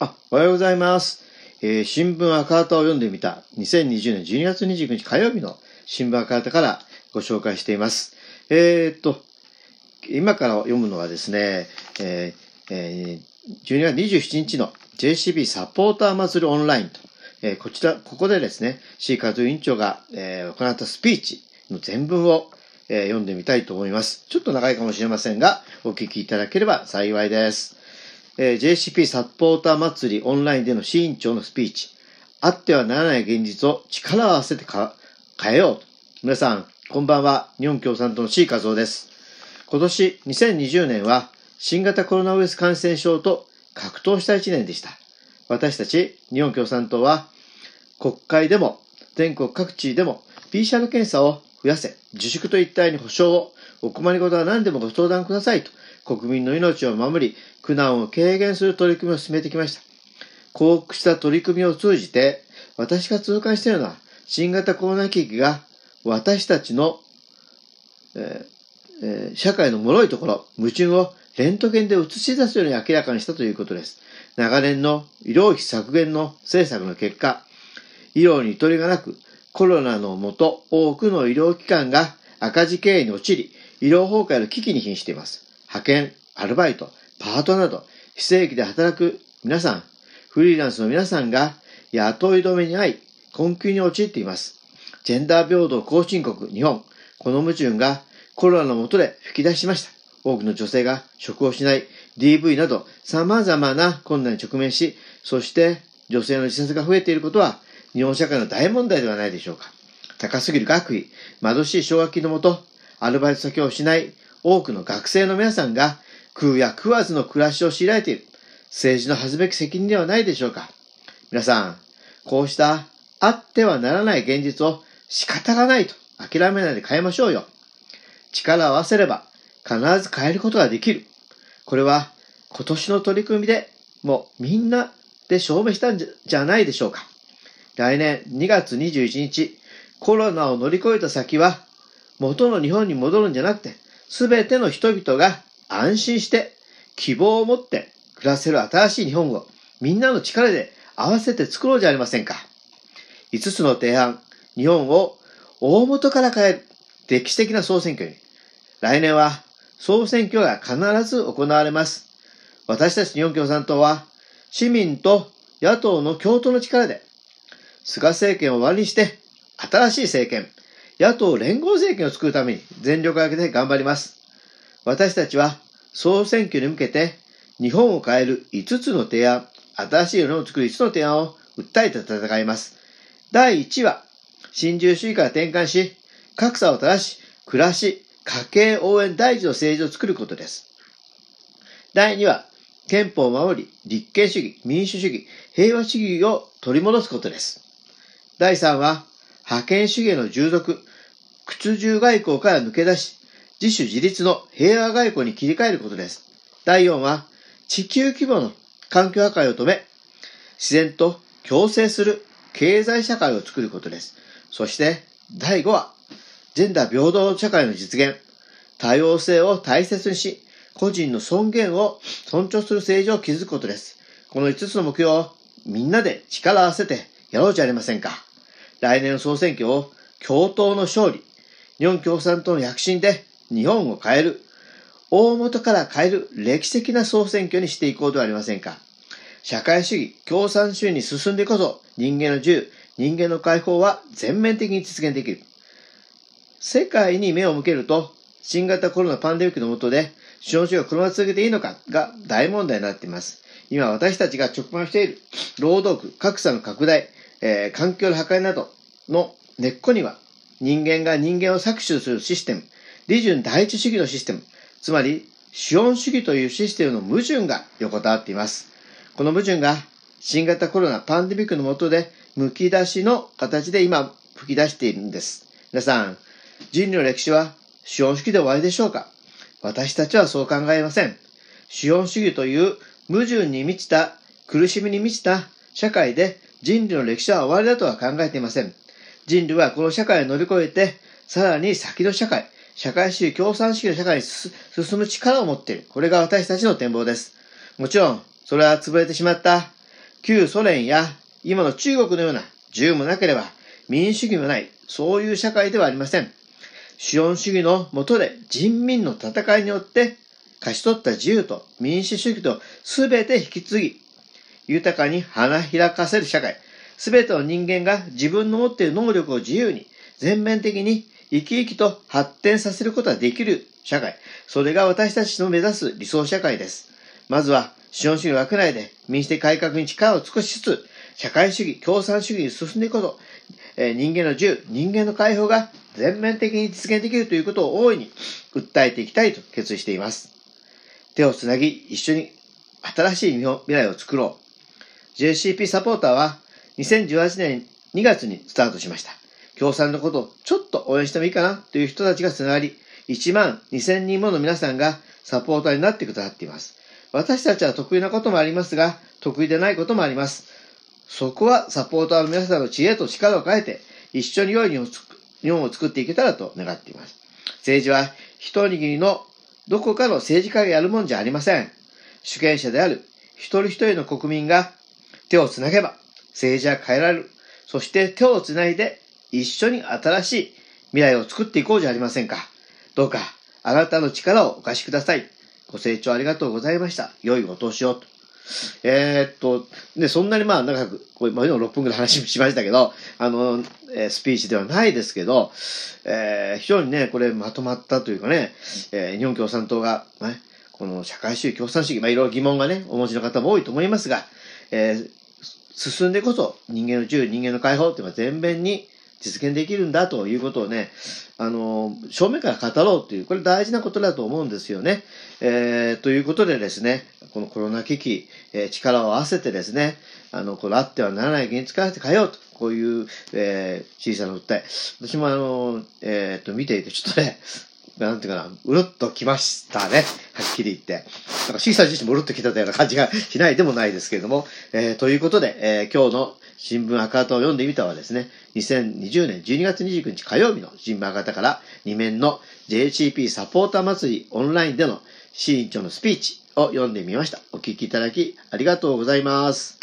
あ、おはようございます。えー新聞赤旗を読んでみた2020年12月29日火曜日の新聞赤旗からご紹介しています。えーっと、今から読むのはですね、えーえー12月27日の JCB サポーター祭りオンラインと、えーこちら、ここでですね、C カズ委員長が、えー行ったスピーチの全文を、え読んでみたいと思います。ちょっと長いかもしれませんが、お聞きいただければ幸いです。えー JCP サポーター祭りオンラインでの市委員長のスピーチ。あってはならない現実を力を合わせてか変えよう。皆さん、こんばんは。日本共産党の C 和夫です。今年2020年は新型コロナウイルス感染症と格闘した1年でした。私たち日本共産党は国会でも全国各地でも PCR 検査を増やせ、自粛と一体に保障を、お困りごとは何でもご相談くださいと、国民の命を守り、苦難を軽減する取り組みを進めてきました。こうした取り組みを通じて、私が痛感しているのは、新型コロナ危機が私たちの、えーえー社会の脆いところ、矛盾をレントゲンで映し出すように明らかにしたということです。長年の医療費削減の政策の結果、医療にゆとりがなく、コロナのもと多くの医療機関が赤字経営に陥り、医療崩壊の危機に瀕しています。派遣、アルバイト、パートなど、非正規で働く皆さん、フリーランスの皆さんが雇い止めに遭い、困窮に陥っています。ジェンダー平等後進国、日本。この矛盾がコロナの下で吹き出しました。多くの女性が職を失い、DV など様々な困難に直面し、そして女性の自殺が増えていることは日本社会の大問題ではないでしょうか。高すぎる学費、貧しい奨学金のもと、アルバイト先を失い、多くの学生の皆さんが食うや食わずの暮らしを強いられている。政治の恥ずべき責任ではないでしょうか。皆さん、こうしたあってはならない現実を仕方がないと諦めないで変えましょうよ。力を合わせれば必ず変えることができる。これは今年の取り組みでもうみんなで証明したんじゃないでしょうか。来年2月21日、コロナを乗り越えた先は元の日本に戻るんじゃなくて、すべての人々が安心して希望を持って暮らせる新しい日本をみんなの力で合わせて作ろうじゃありませんか。5つの提案、日本を大元から変える歴史的な総選挙に、来年は総選挙が必ず行われます。私たち日本共産党は市民と野党の共闘の力で菅政権を終わりにして新しい政権、野党連合政権を作るために全力を挙げて頑張ります。私たちは総選挙に向けて日本を変える5つの提案、新しい世のを作る5つの提案を訴えて戦います。第1は、新自由主義から転換し、格差を正し、暮らし、家計応援第一の政治を作ることです。第2は、憲法を守り、立憲主義、民主主義、平和主義を取り戻すことです。第3は、覇権主義の従属、屈辱外交から抜け出し、自主自立の平和外交に切り替えることです。第4は、地球規模の環境破壊を止め、自然と共生する経済社会を作ることです。そして、第5は、ジェンダー平等社会の実現、多様性を大切にし、個人の尊厳を尊重する政治を築くことです。この5つの目標をみんなで力を合わせてやろうじゃありませんか。来年の総選挙を共闘の勝利、日本共産党の躍進で日本を変える、大元から変える歴史的な総選挙にしていこうではありませんか。社会主義、共産主義に進んでこそ人間の自由、人間の解放は全面的に実現できる。世界に目を向けると、新型コロナパンデミックの下で、資本主義をこのまま続けていいのかが大問題になっています。今私たちが直面している労働区、格差の拡大、えー環境の破壊などの根っこには、人間が人間を搾取するシステム、利潤第一主義のシステム、つまり資本主義というシステムの矛盾が横たわっています。この矛盾が新型コロナパンデミックの下で剥き出しの形で今吹き出しているんです。皆さん、人類の歴史は資本主義で終わりでしょうか？私たちはそう考えません。資本主義という矛盾に満ちた、苦しみに満ちた社会で人類の歴史は終わりだとは考えていません。人類はこの社会を乗り越えて、さらに先の社会、社会主義共産主義の社会に進む力を持っている。これが私たちの展望です。もちろん、それは潰れてしまった旧ソ連や今の中国のような自由もなければ民主主義もない、そういう社会ではありません。資本主義の下で人民の戦いによって勝ち取った自由と民主主義と全て引き継ぎ、豊かに花開かせる社会、全ての人間が自分の持っている能力を自由に全面的に生き生きと発展させることができる社会。それが私たちの目指す理想社会です。まずは、資本主義枠内で民主的改革に力を尽くしつつ、社会主義、共産主義に進んでいくこと、えー、人間の自由、人間の解放が全面的に実現できるということを大いに訴えていきたいと決意しています。手をつなぎ、一緒に新しい未来を作ろう。JCP サポーターは2018年2月にスタートしました。共産のことをちょっと応援してもいいかなという人たちがつながり、1万2000人もの皆さんがサポーターになってくださっています。私たちは得意なこともありますが、得意でないこともあります。そこはサポーターの皆さんの知恵と力を変えて、一緒に良い日本を作っていけたらと願っています。政治は一握りのどこかの政治家がやるもんじゃありません。主権者である一人一人の国民が手をつなげば政治は変えられる。そして手をつないで一緒に新しい未来を作っていこうじゃありませんか。どうか、あなたの力をお貸しください。ご清聴ありがとうございました。良いお年をと。えー、っと、ね、そんなにまあ長く、こう今の6分ぐらい話しましたけど、あの、えー、スピーチではないですけど、えー、非常にね、これまとまったというかね、え、日本共産党が、ね、この社会主義、共産主義、まあいろいろ疑問がね、お持ちの方も多いと思いますが、え、進んでこそ人間の自由、人間の解放っていうのは全面に実現できるんだということをね、あの、正面から語ろうという、これ大事なことだと思うんですよね。えー、ということでですね、このコロナ危機、えー、力を合わせてですね、あの、これあってはならない現実から変えようと、こういう、えー、小さな訴え。私もあの、えー、っと、見ていて、ちょっとね、なんていうかな、うるっときましたね。はっきり言って。なんか、シーサー自身もうるっときたような感じがしないでもないですけれども、えー、ということで、えー、今日の新聞赤旗を読んでみたはですね、2020年12月29日火曜日の新聞赤旗から2面の JHP サポーター祭りオンラインでの市委員長のスピーチを読んでみました。お聞きいただきありがとうございます。